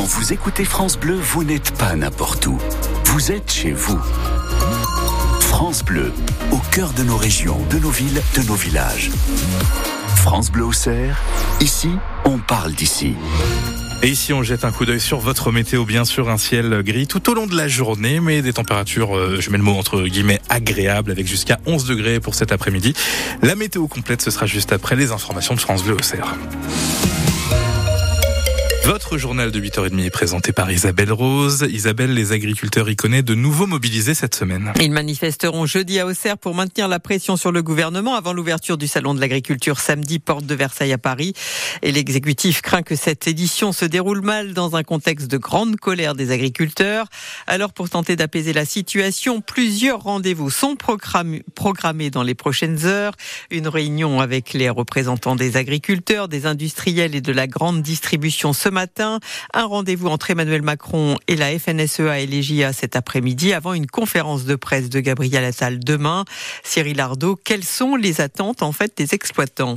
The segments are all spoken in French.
Quand vous écoutez France Bleu, vous n'êtes pas n'importe où. Vous êtes chez vous. France Bleu, au cœur de nos régions, de nos villes, de nos villages. France Bleu au Cerf, ici, on parle d'ici. Et ici, on jette un coup d'œil sur votre météo, bien sûr, un ciel gris tout au long de la journée, mais des températures, euh, je mets le mot entre guillemets, agréables, avec jusqu'à 11 degrés pour cet après-midi. La météo complète, ce sera juste après les informations de France Bleu au Cerf. Votre journal de 8h30 est présenté par Isabelle Rose. Isabelle, les agriculteurs y connaissent de nouveau mobilisés cette semaine. Ils manifesteront jeudi à Auxerre pour maintenir la pression sur le gouvernement avant l'ouverture du salon de l'agriculture samedi, porte de Versailles à Paris. Et l'exécutif craint que cette édition se déroule mal dans un contexte de grande colère des agriculteurs. Alors pour tenter d'apaiser la situation, plusieurs rendez-vous sont programmés dans les prochaines heures. Une réunion avec les représentants des agriculteurs, des industriels et de la grande distribution ce matin. Un rendez-vous entre Emmanuel Macron et la FNSEA et l'EGIA cet après-midi avant une conférence de presse de Gabriel Attal demain. Cyril Ardo, quelles sont les attentes en fait des exploitants?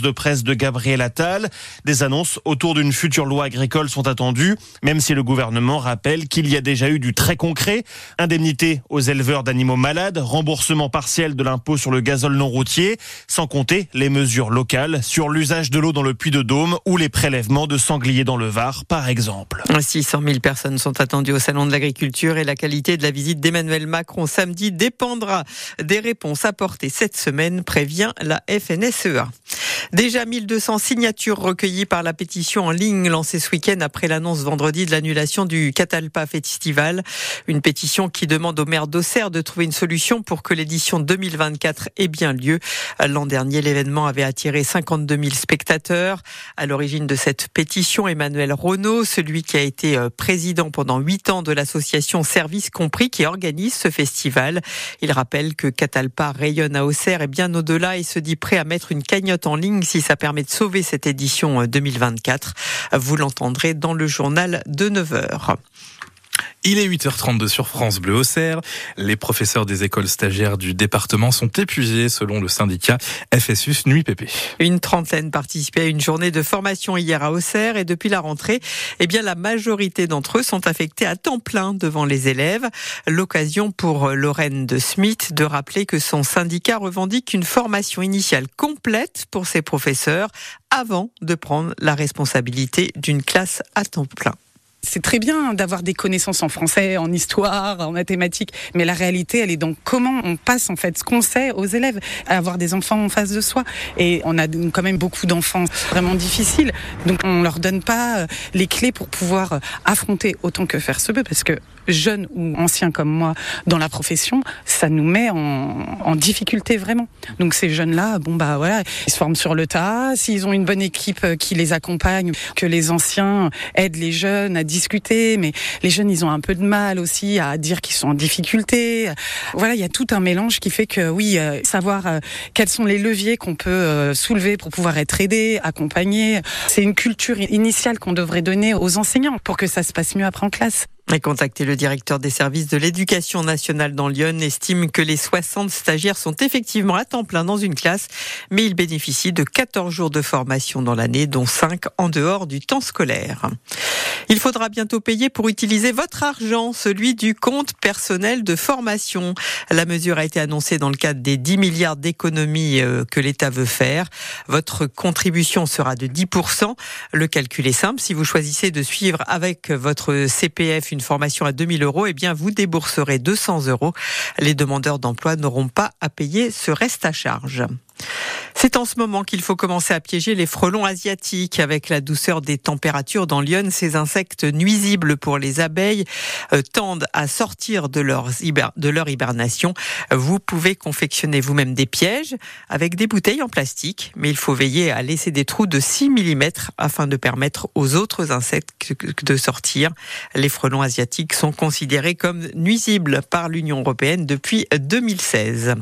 de presse de Gabriel Attal. Des annonces autour d'une future loi agricole sont attendues, même si le gouvernement rappelle qu'il y a déjà eu du très concret. Indemnité aux éleveurs d'animaux malades, remboursement partiel de l'impôt sur le gazole non routier, sans compter les mesures locales sur l'usage de l'eau dans le puits de Dôme ou les prélèvements de sangliers dans le Var, par exemple. 600 000 personnes sont attendues au Salon de l'Agriculture et la qualité de la visite d'Emmanuel Macron samedi dépendra des réponses apportées cette semaine, prévient la FNSEA. Déjà 1200 signatures recueillies par la pétition en ligne lancée ce week-end après l'annonce vendredi de l'annulation du Catalpa Festival. Une pétition qui demande au maire d'Auxerre de trouver une solution pour que l'édition 2024 ait bien lieu. L'an dernier, l'événement avait attiré 52 000 spectateurs. À l'origine de cette pétition, Emmanuel Renault, celui qui a été euh, président pendant huit ans de l'association Service Compris qui organise ce festival. Il rappelle que Catalpa rayonne à Auxerre et bien au-delà et se dit prêt à mettre une cagnotte en ligne si ça permet de sauver cette édition 2024. Euh, Vous l'entendrez dans le journal de 9h. Il est 8h32 sur France Bleu Auxerre. Les professeurs des écoles stagiaires du département sont épuisés selon le syndicat FSUS Nuit PP. Une trentaine participaient à une journée de formation hier à Auxerre et depuis la rentrée, eh bien la majorité d'entre eux sont affectés à temps plein devant les élèves. L'occasion pour Lorraine de Smith de rappeler que son syndicat revendique une formation initiale complète pour ses professeurs avant de prendre la responsabilité d'une classe à temps plein. C'est très bien d'avoir des connaissances en français, en histoire, en mathématiques, mais la réalité, elle est dans comment on passe en fait ce qu'on sait aux élèves, à avoir des enfants en face de soi. Et on a quand même beaucoup d'enfants vraiment difficiles, donc on leur donne pas euh, les clés pour pouvoir euh, affronter autant que faire se peut, parce que jeunes ou anciens comme moi dans la profession, ça nous met en, en difficulté vraiment. Donc ces jeunes-là, bon bah voilà, ils se forment sur le tas. S'ils ont une bonne équipe euh, qui les accompagne, que les anciens aident les jeunes à discuter, mais les jeunes, ils ont un peu de mal aussi à dire qu'ils sont en difficulté. Voilà, il y a tout un mélange qui fait que oui, euh, savoir euh, quels sont les leviers qu'on peut euh, soulever pour pouvoir être aidé, accompagné, c'est une culture initiale qu'on devrait donner aux enseignants pour que ça se passe mieux après en classe. Et contacté le directeur des services de l'éducation nationale dans Lyon estime que les 60 stagiaires sont effectivement à temps plein dans une classe, mais ils bénéficient de 14 jours de formation dans l'année, dont 5 en dehors du temps scolaire. Il faudra bientôt payer pour utiliser votre argent, celui du compte personnel de formation. La mesure a été annoncée dans le cadre des 10 milliards d'économies euh, que l'État veut faire. Votre contribution sera de 10%. Le calcul est simple. Si vous choisissez de suivre avec votre CPF une formation à 2000 euros, eh bien, vous débourserez 200 euros. Les demandeurs d'emploi n'auront pas à payer ce reste à charge. C'est en ce moment qu'il faut commencer à piéger les frelons asiatiques. Avec la douceur des températures dans Lyon, ces insectes nuisibles pour les abeilles euh, tendent à sortir de, de leur hibernation. Vous pouvez confectionner vous-même des pièges avec des bouteilles en plastique, mais il faut veiller à laisser des trous de 6 mm afin de permettre aux autres insectes de sortir. Les frelons asiatiques sont considérés comme nuisibles par l'Union européenne depuis 2016.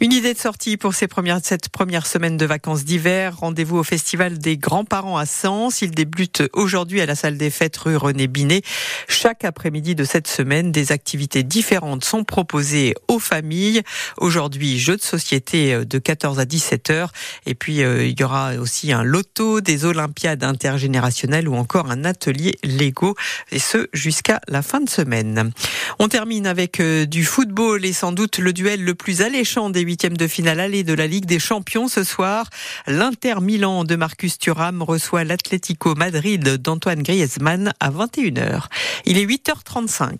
Une idée de sortie pour ces premières, cette première semaine de vacances d'hiver. Rendez-vous au Festival des grands-parents à Sens. Il débute aujourd'hui à la salle des fêtes rue René Binet. Chaque après-midi de cette semaine, des activités différentes sont proposées aux familles. Aujourd'hui, jeux de société de 14 à 17 heures. Et puis, euh, il y aura aussi un loto, des olympiades intergénérationnelles ou encore un atelier Lego. Et ce, jusqu'à la fin de semaine. On termine avec euh, du football et sans doute le duel le plus alléchant des huitièmes de finale aller de la Ligue Champions ce soir. L'Inter Milan de Marcus Thuram reçoit l'Atlético Madrid d'Antoine Griezmann à 21h. Il est 8h35.